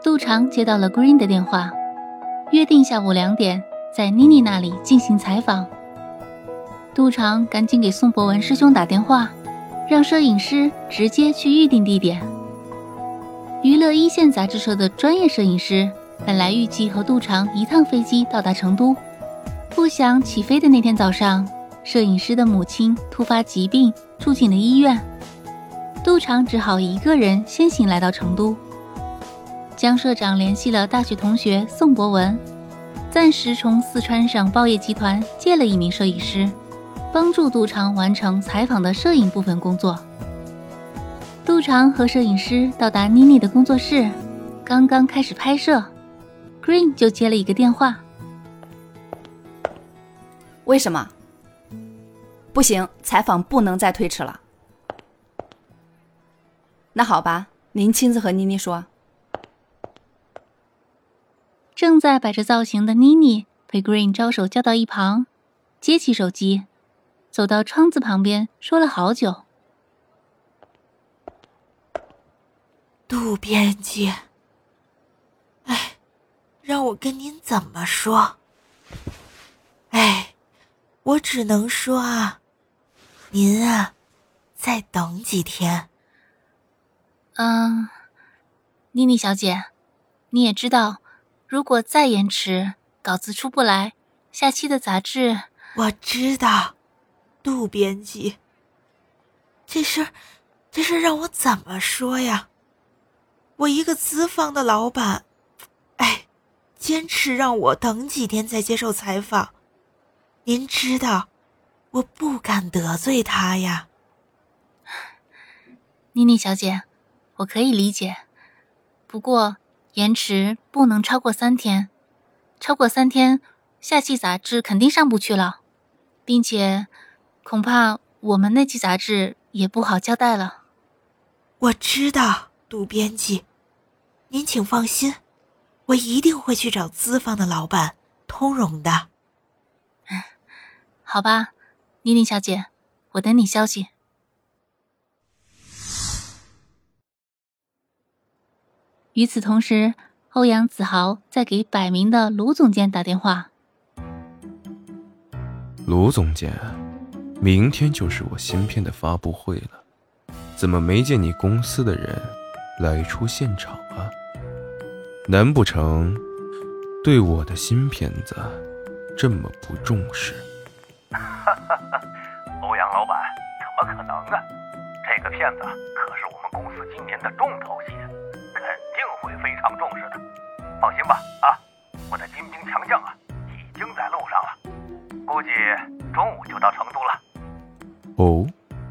杜长接到了 Green 的电话，约定下午两点在妮妮那里进行采访。杜长赶紧给宋博文师兄打电话，让摄影师直接去预定地点。娱乐一线杂志社的专业摄影师本来预计和杜长一趟飞机到达成都，不想起飞的那天早上，摄影师的母亲突发疾病住进了医院。杜长只好一个人先行来到成都。江社长联系了大学同学宋博文，暂时从四川省报业集团借了一名摄影师，帮助杜长完成采访的摄影部分工作。杜长和摄影师到达妮妮的工作室，刚刚开始拍摄，Green 就接了一个电话。为什么？不行，采访不能再推迟了。那好吧，您亲自和妮妮说。正在摆着造型的妮妮被 Green 招手叫到一旁，接起手机，走到窗子旁边，说了好久：“杜编辑，哎，让我跟您怎么说？哎，我只能说啊，您啊，再等几天。”嗯，妮妮小姐，你也知道，如果再延迟，稿子出不来，下期的杂志……我知道，杜编辑，这事，这事让我怎么说呀？我一个资方的老板，哎，坚持让我等几天再接受采访，您知道，我不敢得罪他呀。妮妮小姐。我可以理解，不过延迟不能超过三天，超过三天，下期杂志肯定上不去了，并且恐怕我们那期杂志也不好交代了。我知道，杜编辑，您请放心，我一定会去找资方的老板通融的。好吧，妮妮小姐，我等你消息。与此同时，欧阳子豪在给百名的卢总监打电话。卢总监，明天就是我新片的发布会了，怎么没见你公司的人来出现场啊？难不成对我的新片子这么不重视？哈哈哈，欧阳老板，怎么可能啊？这个片子可是我们公司今年的重头戏。吧啊！我的精兵强将啊，已经在路上了，估计中午就到成都了。哦，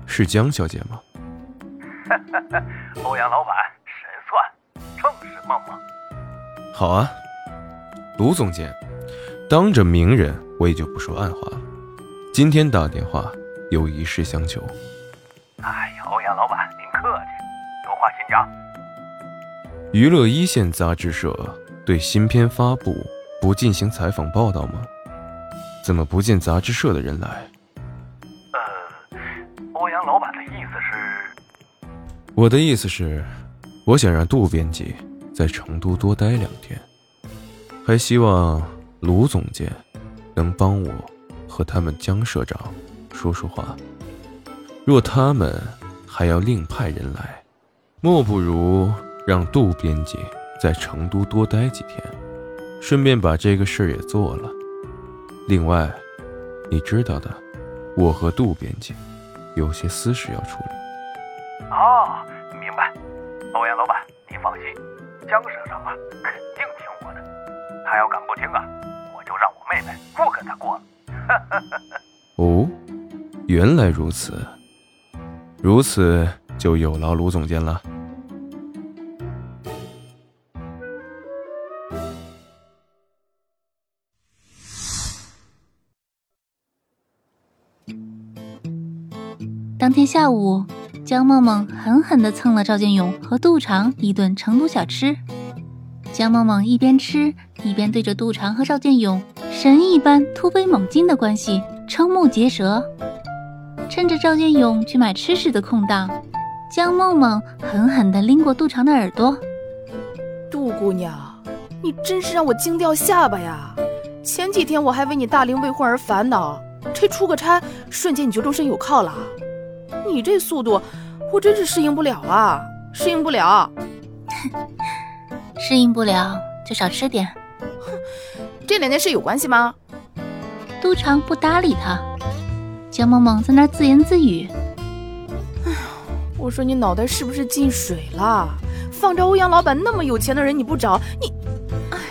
是江小姐吗？欧阳老板神算，正是梦梦。好啊，卢总监，当着名人我也就不说暗话了。今天打电话有一事相求。哎呀，欧阳老板您客气，有话请讲。娱乐一线杂志社对新片发布不进行采访报道吗？怎么不见杂志社的人来？呃，欧阳老板的意思是？我的意思是，我想让杜编辑在成都多待两天，还希望卢总监能帮我和他们江社长说说话。若他们还要另派人来，莫不如。让杜编辑在成都多待几天，顺便把这个事儿也做了。另外，你知道的，我和杜编辑有些私事要处理。哦，明白。欧阳老板，您放心，江社长啊，肯定听我的。他要敢不听啊，我就让我妹妹不跟他过了。哦，原来如此，如此就有劳卢总监了。当天下午，江梦梦狠狠地蹭了赵建勇和杜长一顿成都小吃。江梦梦一边吃一边对着杜长和赵建勇神一般突飞猛进的关系瞠目结舌。趁着赵建勇去买吃食的空档，江梦梦狠狠地拎过杜长的耳朵：“杜姑娘，你真是让我惊掉下巴呀！前几天我还为你大龄未婚而烦恼，这出个差，瞬间你就终身有靠了。你这速度，我真是适应不了啊，适应不了。适应不了就少吃点。哼，这两件事有关系吗？”都长不搭理他。江萌萌在那自言自语：“哎呀，我说你脑袋是不是进水了？放着欧阳老板那么有钱的人你不找，你，哎呀，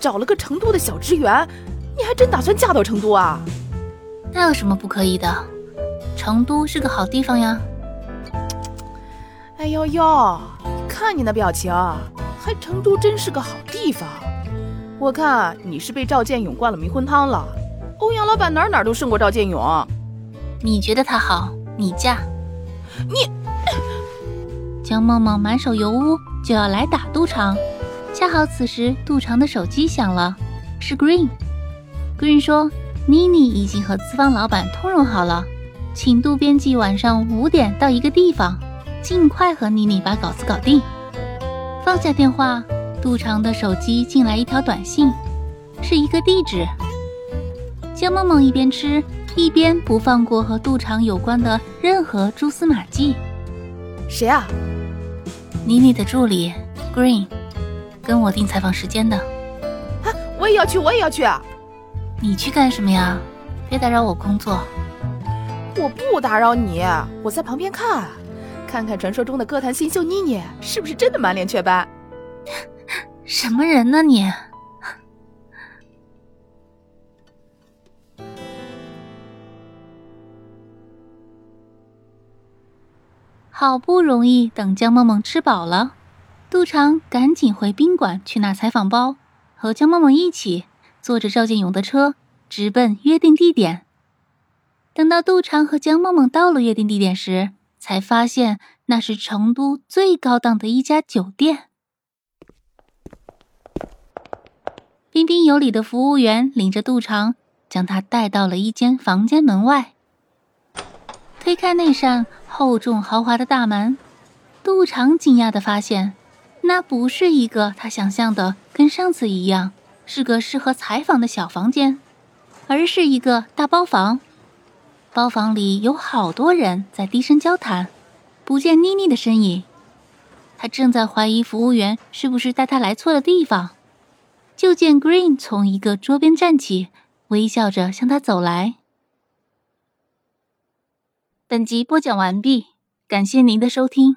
找了个成都的小职员，你还真打算嫁到成都啊？那有什么不可以的？成都是个好地方呀。”哎呦呦，看你那表情，还成都真是个好地方？我看你是被赵建勇灌了迷魂汤了。欧阳老板哪哪都胜过赵建勇。你觉得他好，你嫁。你江梦梦满手油污就要来打杜长，恰好此时杜长的手机响了，是 Green。Green 说妮妮已经和资方老板通融好了，请杜编辑晚上五点到一个地方，尽快和妮妮把稿子搞定。放下电话，杜长的手机进来一条短信，是一个地址。江梦梦一边吃。一边不放过和杜长有关的任何蛛丝马迹。谁啊？妮妮的助理 Green，跟我定采访时间的。啊，我也要去，我也要去啊。你去干什么呀？别打扰我工作。我不打扰你，我在旁边看，看看传说中的歌坛新秀妮妮是不是真的满脸雀斑。什么人呢你？好不容易等江梦梦吃饱了，杜长赶紧回宾馆去拿采访包，和江梦梦一起坐着赵建勇的车直奔约定地点。等到杜长和江梦梦到了约定地点时，才发现那是成都最高档的一家酒店。彬彬有礼的服务员领着杜长，将他带到了一间房间门外，推开那扇。厚重豪华的大门，杜长惊讶的发现，那不是一个他想象的跟上次一样是个适合采访的小房间，而是一个大包房。包房里有好多人在低声交谈，不见妮妮的身影。他正在怀疑服务员是不是带他来错了地方，就见 Green 从一个桌边站起，微笑着向他走来。本集播讲完毕，感谢您的收听。